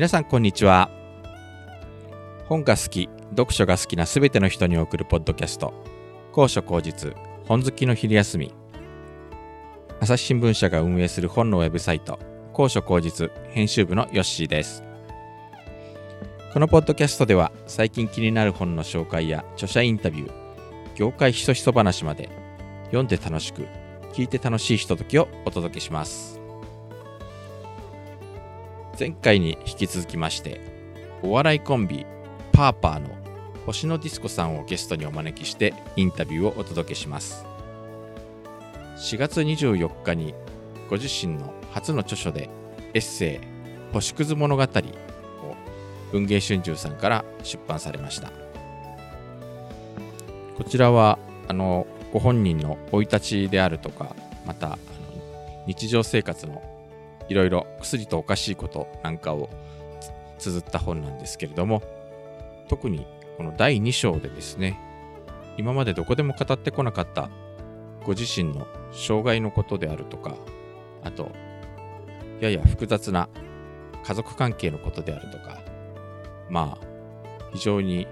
皆さんこんにちは。本が好き読書が好きなすべての人に送るポッドキャスト。高所高実本好きの昼休み。朝日新聞社が運営する本のウェブサイト高所高実編集部のヨッシーです。このポッドキャストでは最近気になる本の紹介や著者インタビュー業界ひそひそ話まで読んで楽しく聞いて楽しいひとときをお届けします。前回に引き続きましてお笑いコンビパーパーの星野ディスコさんをゲストにお招きしてインタビューをお届けします。4月24日にご自身の初の著書でエッセイ「星屑物語」を文藝春秋さんから出版されました。こちらはあのご本人の生い立ちであるとかまた日常生活のいろいろ薬とおかしいことなんかを綴った本なんですけれども特にこの第2章でですね今までどこでも語ってこなかったご自身の障害のことであるとかあとやや複雑な家族関係のことであるとかまあ非常に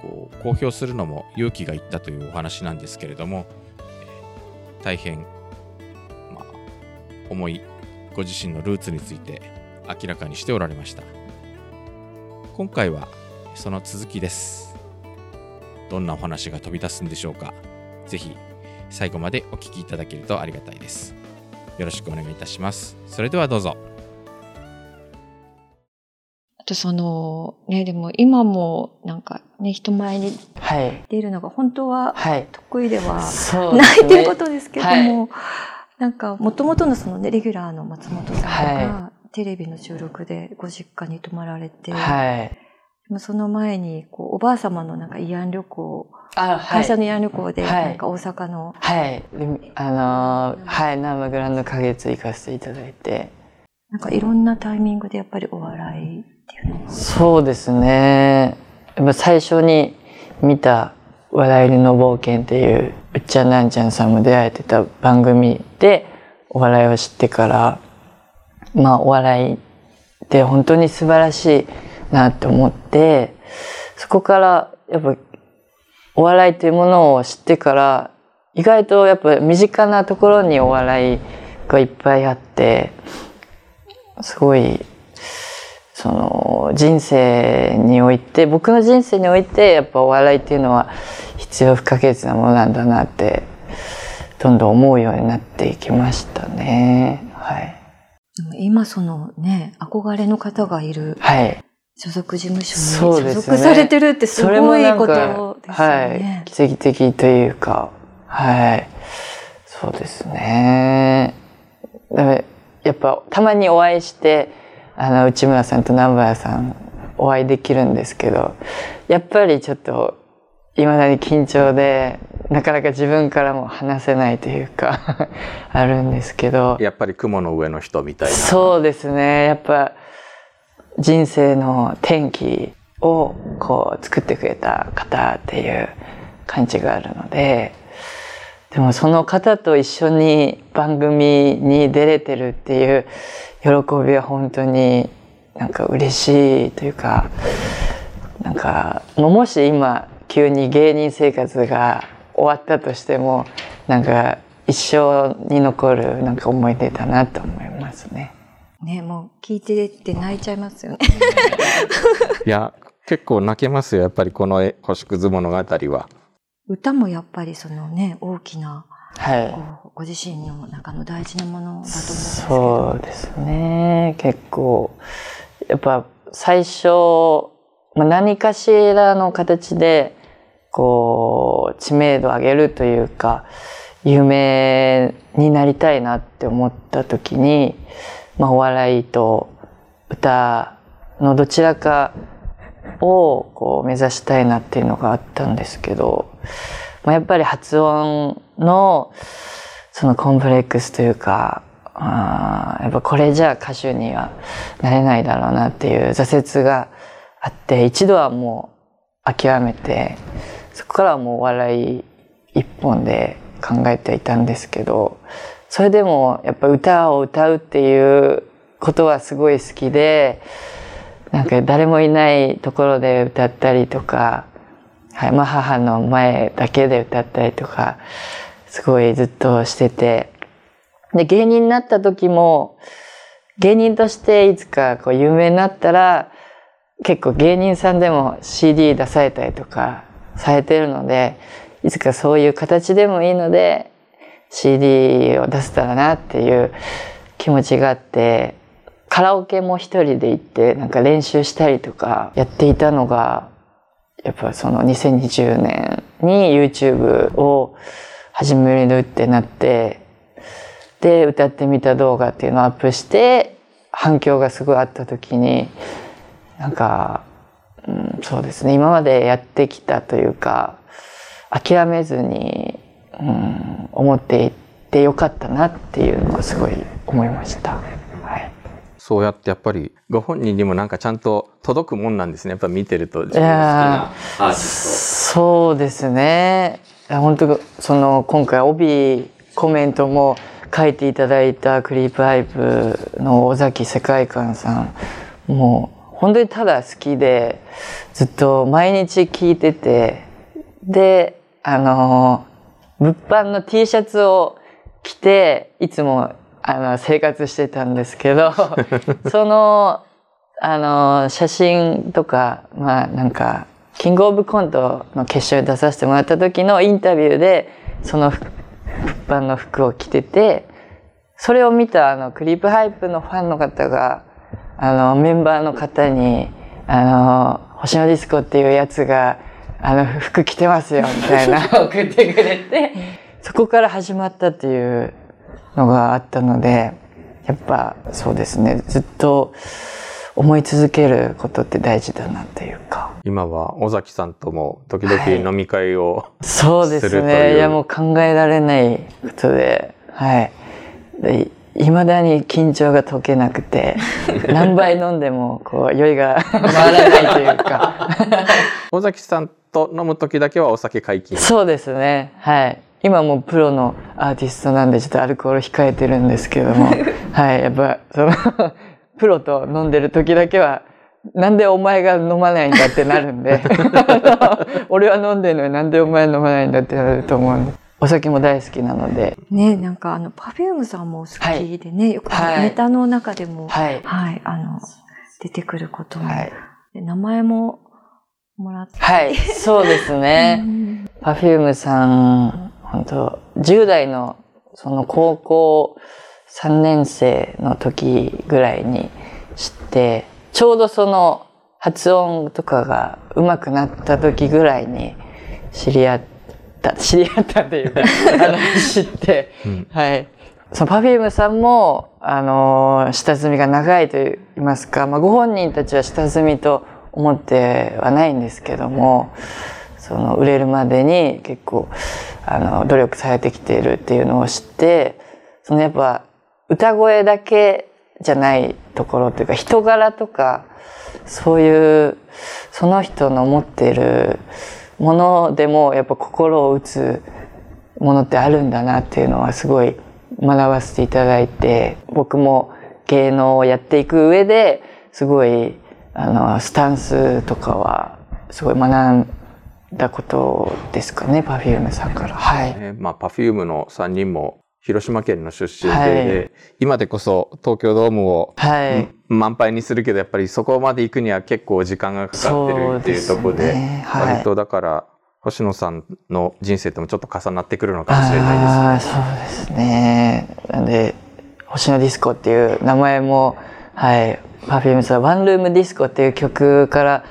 こう公表するのも勇気がいったというお話なんですけれども、大変、まあ、重いご自身のルーツについて明らかにしておられました。今回はその続きです。どんなお話が飛び出すんでしょうか。ぜひ最後までお聞きいただけるとありがたいです。よろしくお願いいたします。それではどうぞ。あとそのねでも今もなんかね人前に出るのが本当は得意ではないということですけども、はいなんか、もともとのそのね、レギュラーの松本さんが、はい、テレビの収録でご実家に泊まられて、はい、その前に、こう、おばあ様のなんか慰安旅行、あはい、会社の慰安旅行で、なんか大阪の。はい。あのー、はい、南無グランド花月行かせていただいて。なんかいろんなタイミングでやっぱりお笑いっていうのはそうですね。最初に見た笑いの冒険っていううっちゃんなんちゃんさんも出会えてた番組でお笑いを知ってからまあお笑いって本当に素晴らしいなって思ってそこからやっぱお笑いというものを知ってから意外とやっぱ身近なところにお笑いがいっぱいあってすごいその人生において僕の人生においてやっぱお笑いっていうのは必要不可欠なものなんだなってどんどん思うようになっていきましたね。はい。今そのね憧れの方がいる、はい、所属事務所に所属されてるってすごいことですよね。はい、奇跡的というか、はい、そうですね。やっぱたまにお会いしてあの内村さんと南原さんお会いできるんですけどやっぱりちょっといまだに緊張でなかなか自分からも話せないというか あるんですけど。やっぱり雲の上の人みたいな。そうですね。やっぱ人生の転機をこう作ってくれた方っていう感じがあるのででもその方と一緒に番組に出れてるっていう喜びは本当になんか嬉しいというかなんかもし今急に芸人生活が終わったとしてもなんか一生に残るなんか思い出だなと思いますね。ねもう聞いてて泣いちゃいますよね。いや結構泣けますよやっぱりこの「星屑物語」は。歌もやっぱりそのね大きなはい、ご自身の中の大事なものだと思うんですけどそうですね結構やっぱ最初、まあ、何かしらの形でこう知名度を上げるというか有名になりたいなって思った時に、まあ、お笑いと歌のどちらかをこう目指したいなっていうのがあったんですけど、まあ、やっぱり発音のそのコンプレックスというかあやっぱこれじゃ歌手にはなれないだろうなっていう挫折があって一度はもう諦めてそこからはもう笑い一本で考えていたんですけどそれでもやっぱ歌を歌うっていうことはすごい好きでなんか誰もいないところで歌ったりとか、はいまあ、母の前だけで歌ったりとかすごいずっとしててで芸人になった時も芸人としていつかこう有名になったら結構芸人さんでも CD 出されたりとかされてるのでいつかそういう形でもいいので CD を出せたらなっていう気持ちがあってカラオケも一人で行ってなんか練習したりとかやっていたのがやっぱその2020年に YouTube を始めるってなってで歌ってみた動画っていうのをアップして反響がすごいあった時になんか、そうですね。今までやってきたというか諦めずに、うん、思っていってよかったなっていうのはすごい思いました。はい。そうやってやっぱりご本人にもなんかちゃんと届くもんなんですね。やっぱ見てると自分の好きな。そうですね。本当その今回帯コメントも書いていただいたクリープハイプの尾崎世界観さんもう本当にただ好きでずっと毎日聞いててであの物販の T シャツを着ていつもあの生活してたんですけど そのあの写真とかまあなんかキングオブコントの決勝に出させてもらった時のインタビューでその物販の服を着ててそれを見たあのクリープハイプのファンの方があのメンバーの方に「あの星野ディスコっていうやつがあの服着てますよ」みたいな。送ってくれて。そこから始まったっていうのがあったのでやっぱそうですね。ずっと思い続けることって大事だなっていうか。今は尾崎さんとも時々飲み会を、はい、そうですね。いやもう考えられないことで。はい。でいまだに緊張が解けなくて 何杯飲んでもこう酔いが回らないというか。尾崎さんと飲む時だけはお酒解禁。そうですね。はい。今もプロのアーティストなんでちょっとアルコール控えてるんですけども、はい、やっぱそのプロと飲んでる時だけは、なんでお前が飲まないんだってなるんで、俺は飲んでるのになんでお前飲まないんだってなると思うんで。お酒も大好きなので。ね、なんかあの、パフュームさんも好きでね、はい、よくネタの中でも、はい、はい、あの、出てくることも、はい、名前ももらって。はい、そうですね。パフュームさん、本当10代のその高校3年生の時ぐらいに知ってちょうどその発音とかが上手くなった時ぐらいに知り合った知り合ったというか あの知って、うん、はい。その Perfume さんもあの下積みが長いと言いますか、まあ、ご本人たちは下積みと思ってはないんですけどもその売れるまでに結構あの努力されてきているっていうのを知ってそのやっぱ歌声だけじゃないところっていうか人柄とかそういうその人の持っているものでもやっぱ心を打つものってあるんだなっていうのはすごい学ばせていただいて僕も芸能をやっていく上ですごいあのスタンスとかはすごい学んだことですかね、Perfume さんから。はい。ね、まあ、Perfume の3人も広島県の出身で、はい、今でこそ東京ドームを、はい、満杯にするけど、やっぱりそこまで行くには結構時間がかかってるっていうところで、ねはい、割とだから、星野さんの人生ともちょっと重なってくるのかもしれないですね。そうですね。なんで、星野ディスコっていう名前も、はい、Perfume さん、ワンルームディスコっていう曲から、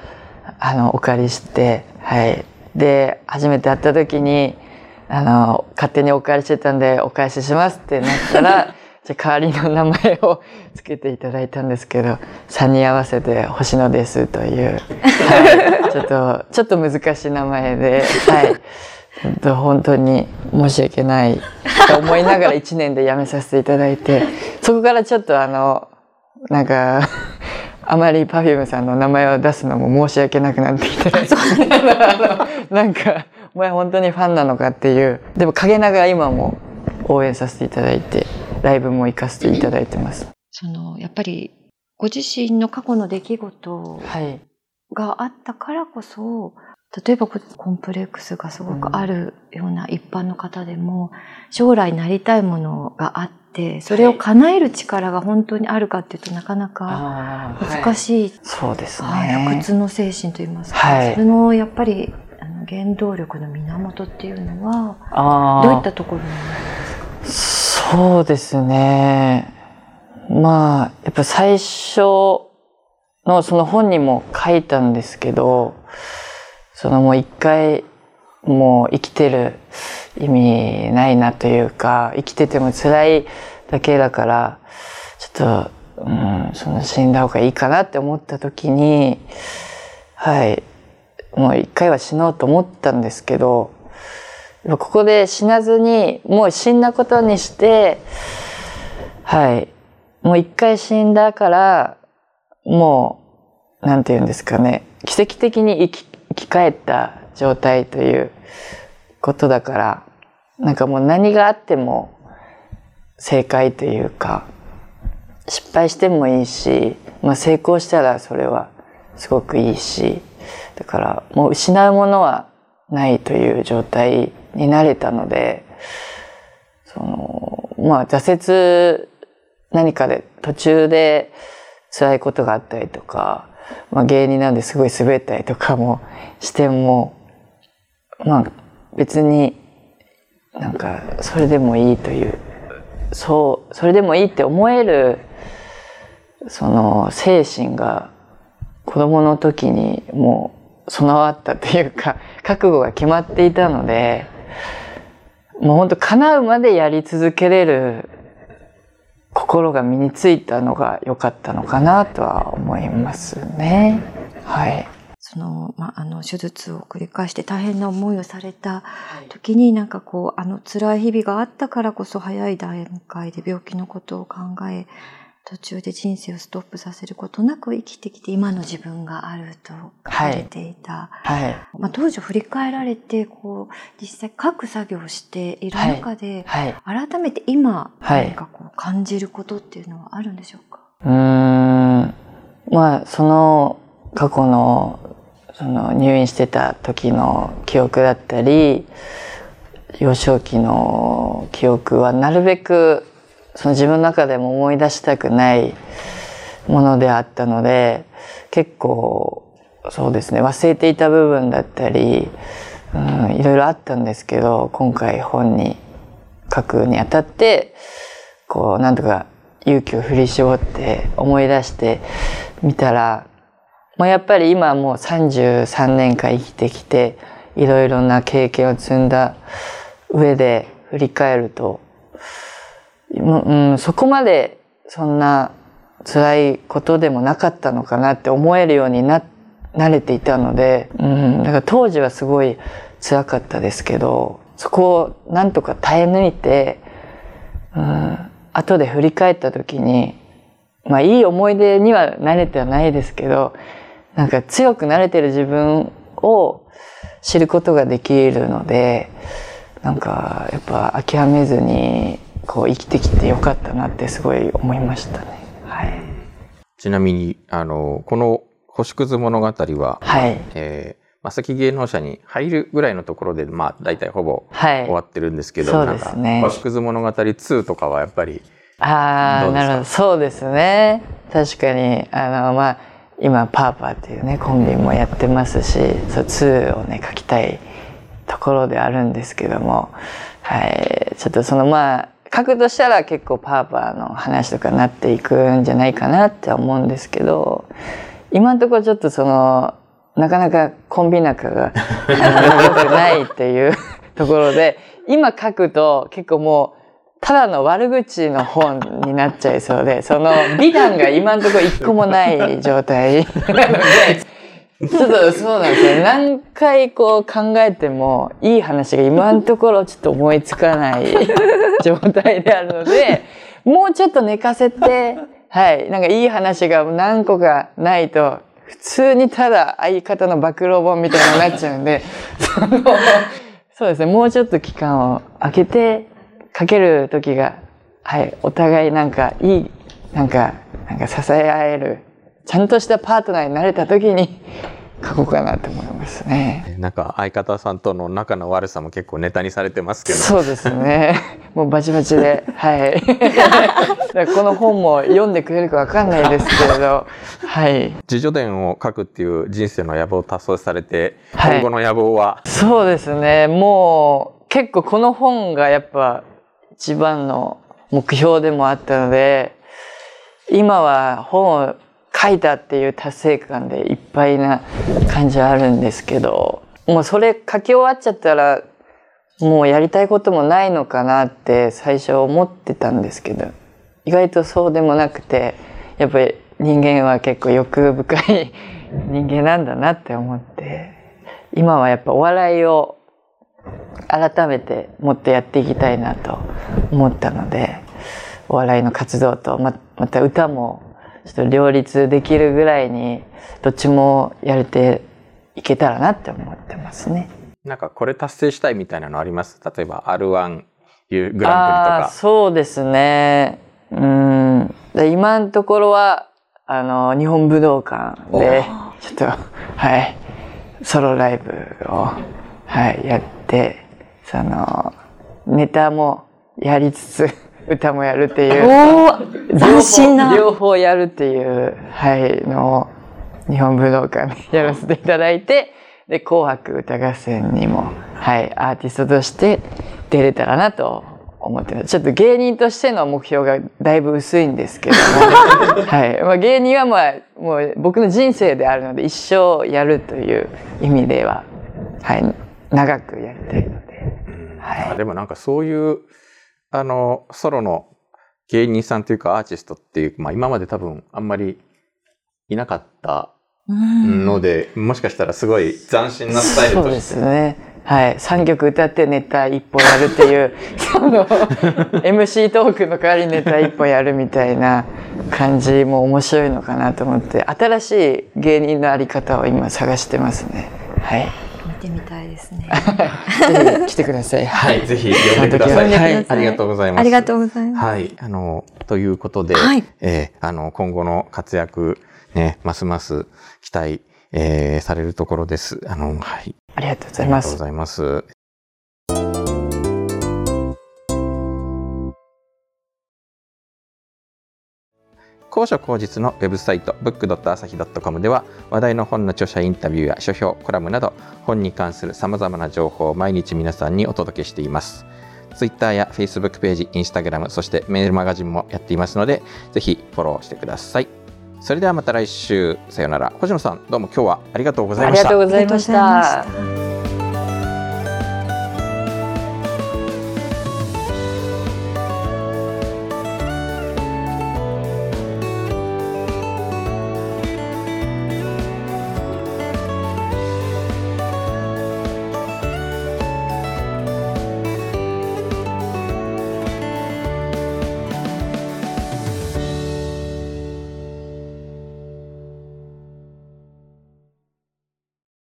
あの、お借りして、はい。で、初めて会った時に、あの、勝手にお借りしてたんでお返ししますってなったら、じゃ代わりの名前をつけていただいたんですけど、3人合わせて星野ですという、はい、ちょっと、ちょっと難しい名前で、はい。本当に申し訳ないと思いながら1年で辞めさせていただいて、そこからちょっとあの、なんかあまり Perfume さんの名前を出すのも申し訳なくなってきて。なんかお前本当にファンなのかっていう。でも陰ながら今も応援させていただいてライブも行かせていただいてます。そのやっぱりご自身の過去の出来事があったからこそ、例えばコンプレックスがすごくあるような一般の方でも、将来なりたいものがあって、それを叶える力が本当にあるかっていうとなかなか難しい。そうですね。不屈の精神といいますか、はい、それのやっぱりあの原動力の源っていうのは、どういったところに？なるんですかそうですね。まあ、やっぱ最初のその本にも書いたんですけど、そのもう一回もう生きてる意味ないなというか生きてても辛いだけだからちょっと、うん、その死んだ方がいいかなって思った時にはいもう一回は死のうと思ったんですけどここで死なずにもう死んだことにしてはい。もう一回死んだからもうなんて言うんですかね。奇跡的に生き生き返った状態ということだからなんかもう何があっても正解というか失敗してもいいし、まあ、成功したらそれはすごくいいしだからもう失うものはないという状態になれたのでそのまあ挫折何かで途中で辛いことがあったりとかまあ、芸人なんですごい滑ったりとかもしてもまあ別になんかそれでもいいというそうそれでもいいって思えるその精神が子供の時にもう備わったというか覚悟が決まっていたのでもう本当叶うまでやり続けれる心が身についたのが良かったのかなとは思いますね。はい。その、まあ、あの、手術を繰り返して大変な思いをされた時に、なんかこう、あの辛い日々があったからこそ早い段階で病気のことを考え、途中で人生をストップさせることなく生きてきて今の自分があると書かれていた、はい。はい、まあ、当時振り返られてこう実際書く作業をしている中で、はい、改めて今何かこう感じることっていうのはあるんでしょうか、うん。まあその過去のその入院してた時の記憶だったり幼少期の記憶はなるべくその自分の中でも思い出したくないものであったので結構そうですね忘れていた部分だったり、うん、いろいろあったんですけど今回本に書くにあたってこうなんとか勇気を振り絞って思い出してみたらもうやっぱり今もう33年間生きてきていろいろな経験を積んだ上で振り返るとうん、そこまでそんな辛いことでもなかったのかなって思えるようにな慣れていたので、うん、だから当時はすごい辛かったですけどそこをなんとか耐え抜いて、うん、後で振り返った時にまあいい思い出には慣れてはないですけどなんか強くなれてる自分を知ることができるのでなんかやっぱ諦めずにこう生きてきてよかったなってすごい思いましたね。はい。ちなみに、あの、この星屑物語は、はい。えー、まさき芸能者に入るぐらいのところで、まあ、大体ほぼ終わってるんですけど、はい、そうですね。星屑物語2とかはやっぱり、ああ、なるほど。そうですね。確かに、あの、まあ、今、パーパーっていうね、コンビもやってますし、そう、2をね、書きたいところであるんですけども、はい、ちょっとその、まあ、書くとしたら結構パーパーの話とかなっていくんじゃないかなって思うんですけど今のところちょっとそのなかなかコンビ仲がないっていうところで今書くと結構もうただの悪口の本になっちゃいそうでその美談が今のところ一個もない状態なので。ちょっとそうなんですよ。何回こう考えてもいい話が今のところちょっと思いつかない 状態であるので、もうちょっと寝かせて、はい、なんかいい話が何個かないと、普通にただ相方の暴露本みたいになっちゃうんで、そ、そうですね、もうちょっと期間を空けて、かける時が、はい、お互いなんかいい、なんか、なんか支え合えるちゃんとしたパートナーになれた時に書こうかなと思いますね。なんか相方さんとの仲の悪さも結構ネタにされてますけど。そうですね。もうバチバチで、はい。この本も読んでくれるかわかんないですけれど、はい。自助伝を書くっていう人生の野望を達成されて、はい、今後の野望は？そうですね。もう結構この本がやっぱ一番の目標でもあったので、今は本を書いたっていう達成感でいっぱいな感じはあるんですけど、もうそれ書き終わっちゃったら、もうやりたいこともないのかなって最初思ってたんですけど、意外とそうでもなくて、やっぱり人間は結構欲深い 人間なんだなって思って、今はやっぱお笑いを改めてもっとやっていきたいなと思ったので、お笑いの活動とままた歌もちょっと両立できるぐらいにどっちもやれていけたらなって思ってますね。なんかこれ達成したいみたいなのあります？例えば R1 グランプリとか。そうですね。うん。今のところは、あの、日本武道館で、ちょっと、はい、ソロライブを、はい、やって、その、ネタもやりつつ、歌もやるっていう。お斬新な。両方やるっていう、はい、のを日本武道館でやらせていただいて、で、紅白歌合戦にも、はい、アーティストとして出れたらなと思ってます。ちょっと芸人としての目標がだいぶ薄いんですけども、はい。まあ、芸人はまあ、もう僕の人生であるので一生やるという意味では、はい、長くやりたいので。はい。でもなんかそういうあの、ソロの芸人さんというかアーティストっていう、まあ今まで多分あんまりいなかったので、もしかしたらすごい斬新なスタイルとして。そうですね。はい。3曲歌ってネタ1本やるっていう、その、MC トークの代わりにネタ1本やるみたいな感じも面白いのかなと思って、新しい芸人のあり方を今探してますね。はい。ですね。ぜひ来てください。はい、ぜひ読んでください。はい、ありがとうございます。ありがとうございます。はい、あのということで、はい、えー、あの今後の活躍ねますます期待、えー、されるところです。あのはい。ありがとうございます。ありがとうございます。高所高実のウェブサイト book.asahi.com では話題の本の著者インタビューや書評、コラムなど本に関する様々な情報を毎日皆さんにお届けしています。Twitter や Facebook ページ、Instagram、そしてメールマガジンもやっていますので、ぜひフォローしてください。それではまた来週、さよなら。星野さん、どうも今日はありがとうございました。ありがとうございました。